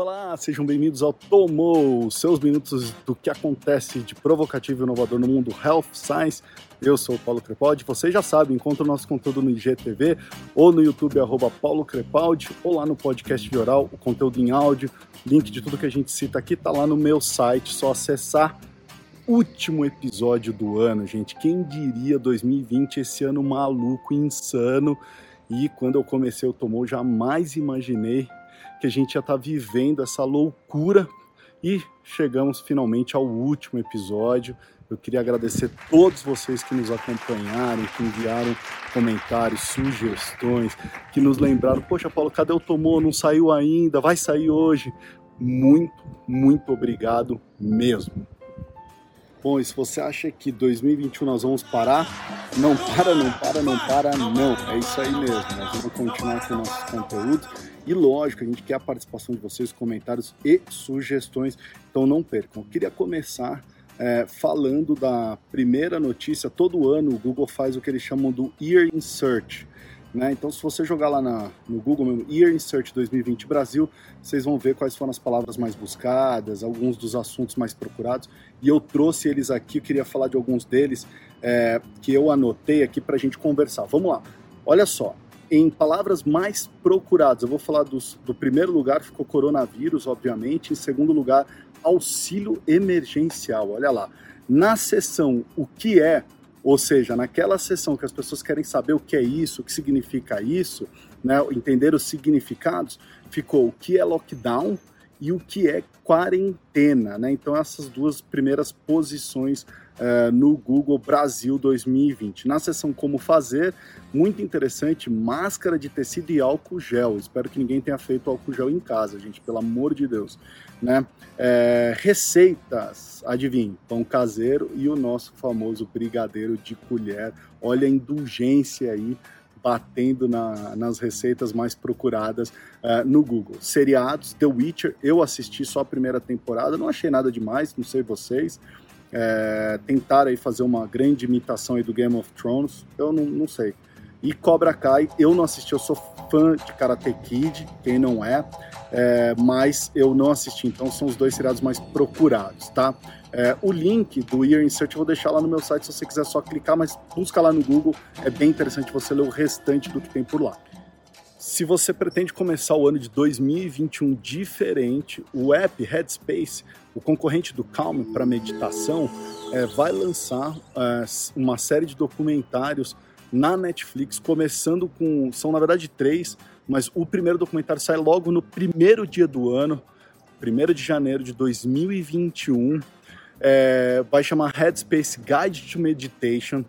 Olá, sejam bem-vindos ao Tomou, seus minutos do que acontece de provocativo e inovador no mundo Health Science. Eu sou o Paulo Crepaldi, vocês já sabem, encontra o nosso conteúdo no IGTV ou no YouTube, arroba Paulo Crepaldi, ou lá no podcast de oral, o conteúdo em áudio, link de tudo que a gente cita aqui tá lá no meu site, só acessar. Último episódio do ano, gente. Quem diria 2020, esse ano maluco, insano. E quando eu comecei o Tomou, jamais imaginei que a gente já está vivendo essa loucura e chegamos finalmente ao último episódio. Eu queria agradecer a todos vocês que nos acompanharam, que enviaram comentários, sugestões, que nos lembraram: Poxa, Paulo, cadê o Tomou? Não saiu ainda, vai sair hoje. Muito, muito obrigado mesmo. Bom, e se você acha que 2021 nós vamos parar, não para, não para, não para, não. É isso aí mesmo. Nós vamos continuar com nossos conteúdos e lógico, a gente quer a participação de vocês, comentários e sugestões, então não percam. Eu queria começar é, falando da primeira notícia. Todo ano o Google faz o que eles chamam do Year in Search. Né? Então, se você jogar lá na, no Google mesmo, Year in Search 2020 Brasil, vocês vão ver quais foram as palavras mais buscadas, alguns dos assuntos mais procurados. E eu trouxe eles aqui, eu queria falar de alguns deles é, que eu anotei aqui para a gente conversar. Vamos lá. Olha só, em palavras mais procuradas, eu vou falar dos, do primeiro lugar, ficou coronavírus, obviamente. Em segundo lugar, auxílio emergencial. Olha lá. Na seção o que é, ou seja, naquela seção que as pessoas querem saber o que é isso, o que significa isso, né, entender os significados, ficou o que é lockdown e o que é quarentena. Né? Então, essas duas primeiras posições uh, no Google Brasil 2020. Na seção Como Fazer, muito interessante, máscara de tecido e álcool gel. Espero que ninguém tenha feito álcool gel em casa, gente, pelo amor de Deus. Né? É, receitas, adivinhe, pão caseiro e o nosso famoso brigadeiro de colher. Olha a indulgência aí batendo na, nas receitas mais procuradas uh, no Google. Seriados, The Witcher, eu assisti só a primeira temporada, não achei nada demais, não sei vocês é, tentaram aí fazer uma grande imitação aí do Game of Thrones, eu não, não sei. E Cobra Kai, eu não assisti, eu sou fã de Karate Kid, quem não é, é mas eu não assisti, então são os dois seriados mais procurados, tá? É, o link do Year in Search eu vou deixar lá no meu site se você quiser só clicar, mas busca lá no Google, é bem interessante você ler o restante do que tem por lá. Se você pretende começar o ano de 2021 diferente, o app Headspace, o concorrente do Calm para meditação, é, vai lançar é, uma série de documentários na Netflix, começando com. São na verdade três, mas o primeiro documentário sai logo no primeiro dia do ano, 1 de janeiro de 2021 é, vai chamar Headspace Guide to Meditation.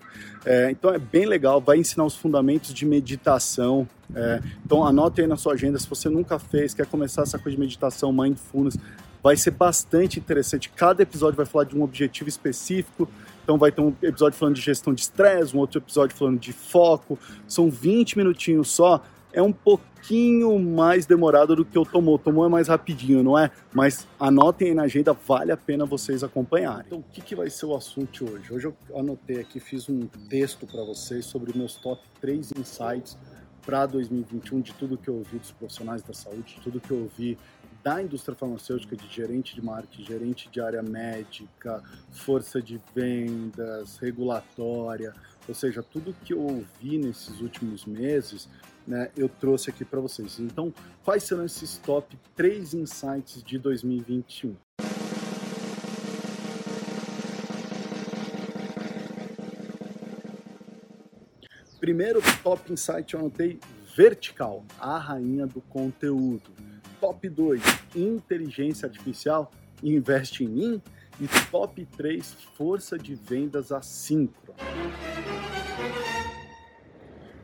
É, então é bem legal, vai ensinar os fundamentos de meditação. É, então anote aí na sua agenda, se você nunca fez, quer começar essa coisa de meditação, mindfulness, vai ser bastante interessante. Cada episódio vai falar de um objetivo específico. Então vai ter um episódio falando de gestão de estresse, um outro episódio falando de foco. São 20 minutinhos só é um pouquinho mais demorado do que o Tomou. Tomou é mais rapidinho, não é? Mas anotem aí na agenda, vale a pena vocês acompanharem. Então, o que, que vai ser o assunto hoje? Hoje eu anotei aqui, fiz um texto para vocês sobre meus top 3 insights para 2021 de tudo que eu ouvi dos profissionais da saúde, de tudo que eu ouvi da indústria farmacêutica, de gerente de marketing, gerente de área médica, força de vendas, regulatória, ou seja, tudo que eu ouvi nesses últimos meses né, eu trouxe aqui para vocês. Então, quais serão esses top 3 insights de 2021? Primeiro top insight eu anotei vertical, a rainha do conteúdo. Top 2, inteligência artificial, investe em mim. E top 3, força de vendas assíncrona.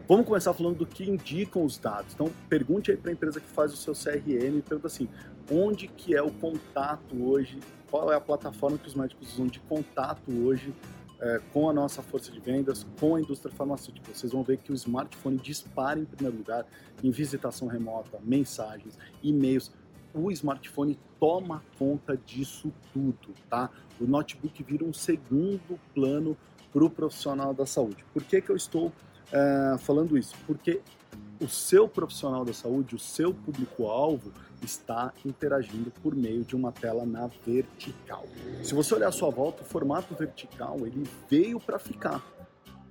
Vamos começar falando do que indicam os dados. Então, pergunte aí para a empresa que faz o seu CRM, pergunta assim, onde que é o contato hoje, qual é a plataforma que os médicos usam de contato hoje é, com a nossa força de vendas, com a indústria farmacêutica. Vocês vão ver que o smartphone dispara em primeiro lugar em visitação remota, mensagens, e-mails. O smartphone toma conta disso tudo, tá? O notebook vira um segundo plano para o profissional da saúde. Por que, que eu estou uh, falando isso? Porque o seu profissional da saúde, o seu público-alvo, está interagindo por meio de uma tela na vertical. Se você olhar à sua volta, o formato vertical ele veio para ficar.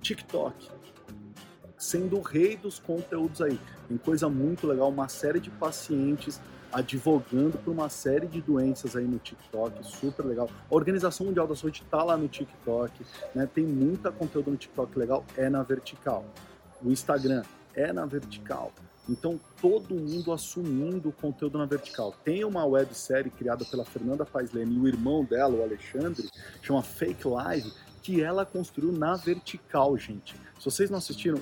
TikTok, sendo o rei dos conteúdos aí. Tem coisa muito legal, uma série de pacientes advogando por uma série de doenças aí no TikTok, super legal. A Organização Mundial da Saúde está lá no TikTok, né? Tem muita conteúdo no TikTok legal, é na vertical. O Instagram é na vertical. Então, todo mundo assumindo o conteúdo na vertical. Tem uma websérie criada pela Fernanda Paes e o irmão dela, o Alexandre, chama Fake Live, que ela construiu na vertical, gente. Se vocês não assistiram,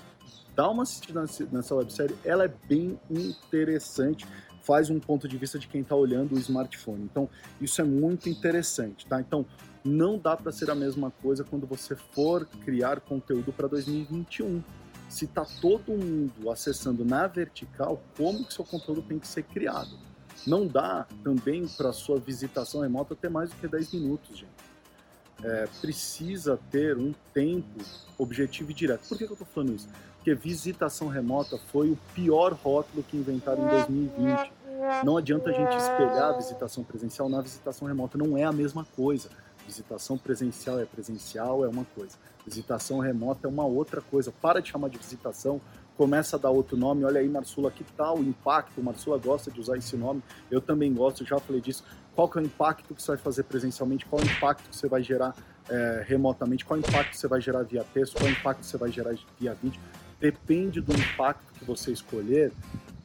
dá uma assistida nessa websérie, ela é bem interessante, faz um ponto de vista de quem está olhando o smartphone. Então, isso é muito interessante, tá? Então, não dá para ser a mesma coisa quando você for criar conteúdo para 2021. Se está todo mundo acessando na vertical, como que seu conteúdo tem que ser criado? Não dá também para sua visitação remota ter mais do que 10 minutos, gente é, precisa ter um tempo objetivo e direto. Por que, que eu estou falando isso? Porque visitação remota foi o pior rótulo que inventaram em 2020. Não adianta a gente espelhar a visitação presencial na visitação remota, não é a mesma coisa. Visitação presencial é presencial, é uma coisa. Visitação remota é uma outra coisa. Para de chamar de visitação, começa a dar outro nome. Olha aí, Marsula, que tal o impacto? Marsula gosta de usar esse nome, eu também gosto, já falei disso. Qual que é o impacto que você vai fazer presencialmente? Qual é o impacto que você vai gerar é, remotamente? Qual é o impacto que você vai gerar via texto? Qual é o impacto que você vai gerar via vídeo? Depende do impacto que você escolher,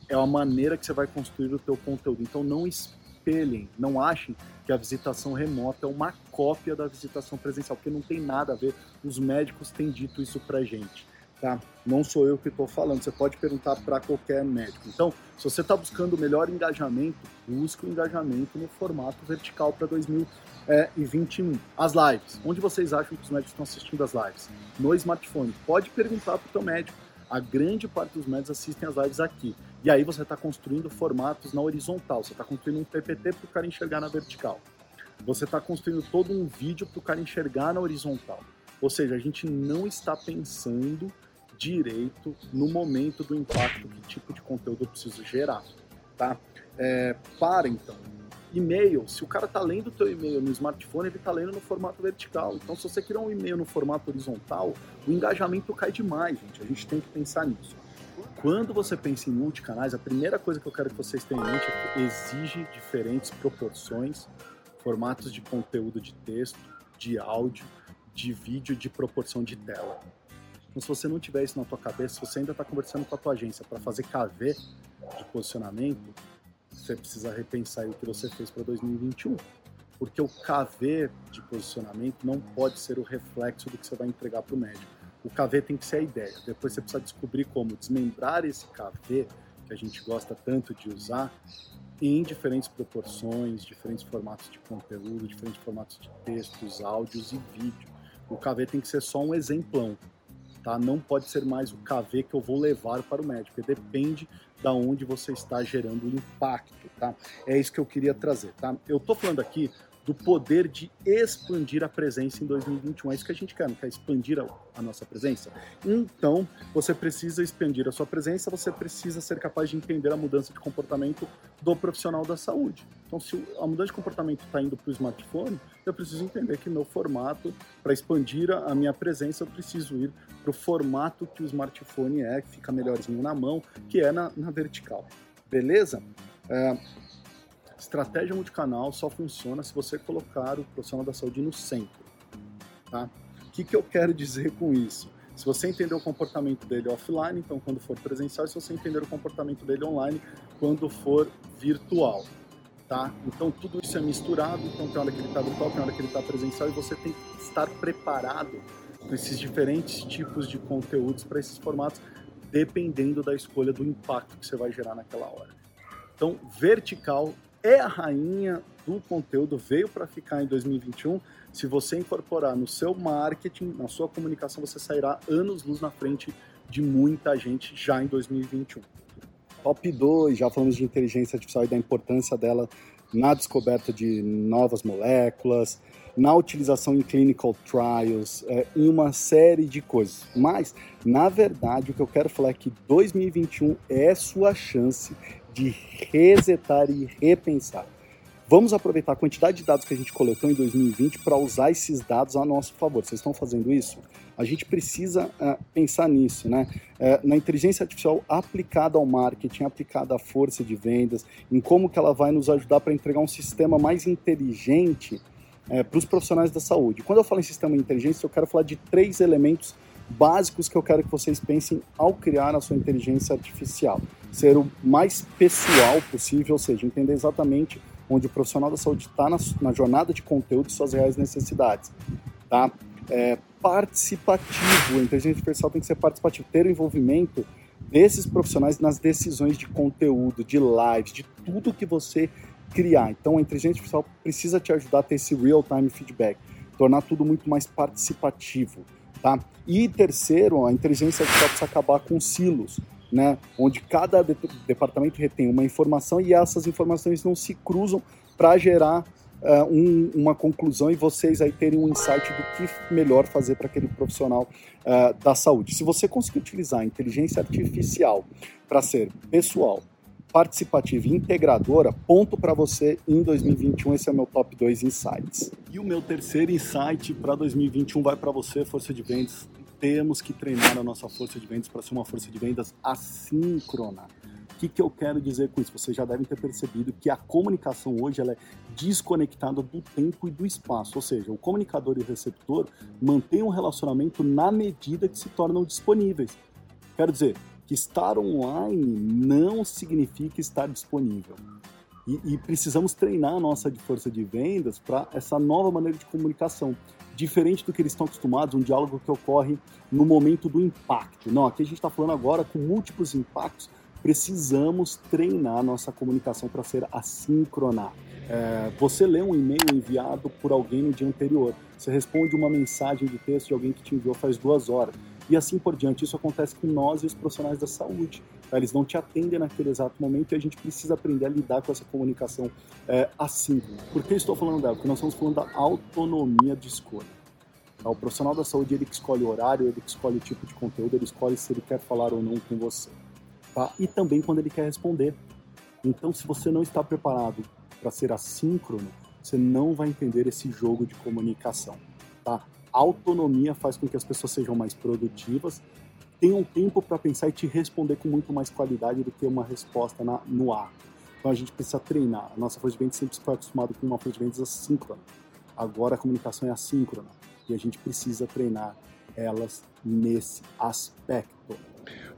é a maneira que você vai construir o teu conteúdo. Então não espelhem, não achem que a visitação remota é uma cópia da visitação presencial, porque não tem nada a ver. Os médicos têm dito isso pra gente tá? Não sou eu que estou falando, você pode perguntar para qualquer médico. Então, se você está buscando o melhor engajamento, busque o engajamento no formato vertical para 2021. As lives, onde vocês acham que os médicos estão assistindo as lives? No smartphone. Pode perguntar para o teu médico. A grande parte dos médicos assistem as lives aqui. E aí você está construindo formatos na horizontal, você está construindo um PPT para o cara enxergar na vertical. Você está construindo todo um vídeo para o cara enxergar na horizontal. Ou seja, a gente não está pensando direito no momento do impacto, que tipo de conteúdo eu preciso gerar, tá? É, para então. E-mail, se o cara está lendo o teu e-mail no smartphone, ele está lendo no formato vertical. Então, se você criar um e-mail no formato horizontal, o engajamento cai demais, gente. A gente tem que pensar nisso. Quando você pensa em multicanais, a primeira coisa que eu quero que vocês tenham em mente é que exige diferentes proporções, formatos de conteúdo de texto, de áudio, de vídeo, de proporção de tela. Então, se você não tiver isso na tua cabeça, se você ainda está conversando com a tua agência para fazer KV de posicionamento, você precisa repensar o que você fez para 2021. Porque o KV de posicionamento não pode ser o reflexo do que você vai entregar para o médico. O KV tem que ser a ideia. Depois você precisa descobrir como desmembrar esse KV, que a gente gosta tanto de usar, em diferentes proporções, diferentes formatos de conteúdo, diferentes formatos de textos, áudios e vídeo. O KV tem que ser só um exemplão tá? Não pode ser mais o KV que eu vou levar para o médico, depende da onde você está gerando o impacto, tá? É isso que eu queria trazer, tá? Eu tô falando aqui do poder de expandir a presença em 2021. É isso que a gente quer, não quer expandir a, a, nossa presença? Então, você precisa expandir a sua presença, você precisa ser capaz de entender a mudança de comportamento do profissional da saúde. Então, se a mudança de comportamento está indo para o smartphone, eu preciso entender que meu formato, para expandir a, minha presença, eu preciso ir para o formato que o smartphone é, que fica melhorzinho na mão, que é na, na vertical. Beleza? É, Estratégia multicanal só funciona se você colocar o profissional da saúde no centro. Tá? O que, que eu quero dizer com isso? Se você entender o comportamento dele offline, então quando for presencial, e se você entender o comportamento dele online, quando for virtual. Tá? Então tudo isso é misturado, então tem hora que ele está virtual, tem hora que ele está presencial, e você tem que estar preparado com esses diferentes tipos de conteúdos para esses formatos, dependendo da escolha do impacto que você vai gerar naquela hora. Então, vertical é a rainha do conteúdo, veio para ficar em 2021. Se você incorporar no seu marketing, na sua comunicação, você sairá anos luz na frente de muita gente já em 2021. Top 2, já falamos de inteligência artificial e da importância dela na descoberta de novas moléculas, na utilização em clinical trials, é, em uma série de coisas. Mas, na verdade, o que eu quero falar é que 2021 é sua chance de resetar e repensar. Vamos aproveitar a quantidade de dados que a gente coletou em 2020 para usar esses dados a nosso favor. Vocês estão fazendo isso? A gente precisa uh, pensar nisso, né? Uh, na inteligência artificial aplicada ao marketing, aplicada à força de vendas, em como que ela vai nos ajudar para entregar um sistema mais inteligente uh, para os profissionais da saúde. Quando eu falo em sistema inteligente, eu quero falar de três elementos básicos que eu quero que vocês pensem ao criar a sua inteligência artificial. Ser o mais pessoal possível, ou seja, entender exatamente onde o profissional da saúde está na, na, jornada de conteúdo e suas reais necessidades. Tá? É, participativo, a inteligência artificial tem que ser participativo, ter o envolvimento desses profissionais nas decisões de conteúdo, de lives, de tudo que você criar. Então a inteligência artificial precisa te ajudar a ter esse real-time feedback, tornar tudo muito mais participativo. Tá? E terceiro, a inteligência artificial precisa acabar com silos né, onde cada de departamento retém uma informação e essas informações não se cruzam para gerar uh, um, uma conclusão e vocês aí terem um insight do que melhor fazer para aquele profissional uh, da saúde. Se você conseguir utilizar a inteligência artificial para ser pessoal, participativa e integradora, ponto para você em 2021. Esse é o meu top 2 insights. E o meu terceiro insight para 2021 vai para você, força de vendas temos que treinar a nossa força de vendas para ser uma força de vendas assíncrona. O que, que eu quero dizer com isso? Vocês já devem ter percebido que a comunicação hoje ela é desconectada do tempo e do espaço, ou seja, o comunicador e o receptor mantêm um relacionamento na medida que se tornam disponíveis. Quero dizer que estar online não significa estar disponível. E, e precisamos treinar a nossa força de vendas para essa nova maneira de comunicação. Diferente do que eles estão acostumados, um diálogo que ocorre no momento do impacto. Não, aqui a gente está falando agora com múltiplos impactos, precisamos treinar nossa comunicação para ser assíncrona. É, você lê um e-mail enviado por alguém no dia anterior, você responde uma mensagem de texto de alguém que te enviou faz duas horas, e assim por diante. Isso acontece com nós e os profissionais da saúde. Tá? Eles não te atendem naquele exato momento e a gente precisa aprender a lidar com essa comunicação é, assim. Por que estou falando dela? Porque nós estamos falando da autonomia de escolha. Tá? O profissional da saúde ele que escolhe o horário, ele que escolhe o tipo de conteúdo, ele escolhe se ele quer falar ou não com você. Tá? E também quando ele quer responder. Então, se você não está preparado para ser assíncrono, você não vai entender esse jogo de comunicação. Tá? Autonomia faz com que as pessoas sejam mais produtivas, tenham tempo para pensar e te responder com muito mais qualidade do que uma resposta na, no ar. Então a gente precisa treinar. A nossa força de vendas sempre foi acostumada com uma força de vendas assíncrona. Agora a comunicação é assíncrona e a gente precisa treinar elas nesse aspecto.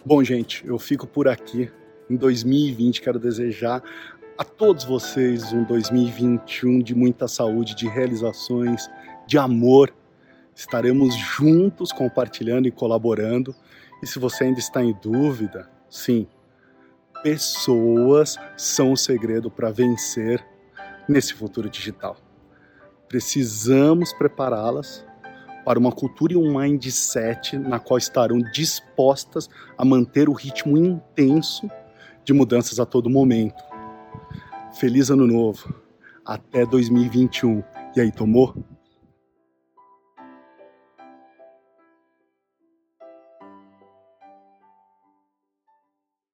Bom, gente, eu fico por aqui. Em 2020 quero desejar a todos vocês um 2021 de muita saúde, de realizações, de amor Estaremos juntos compartilhando e colaborando. E se você ainda está em dúvida, sim, pessoas são o segredo para vencer nesse futuro digital. Precisamos prepará-las para uma cultura e um mindset na qual estarão dispostas a manter o ritmo intenso de mudanças a todo momento. Feliz ano novo. Até 2021. E aí, tomou?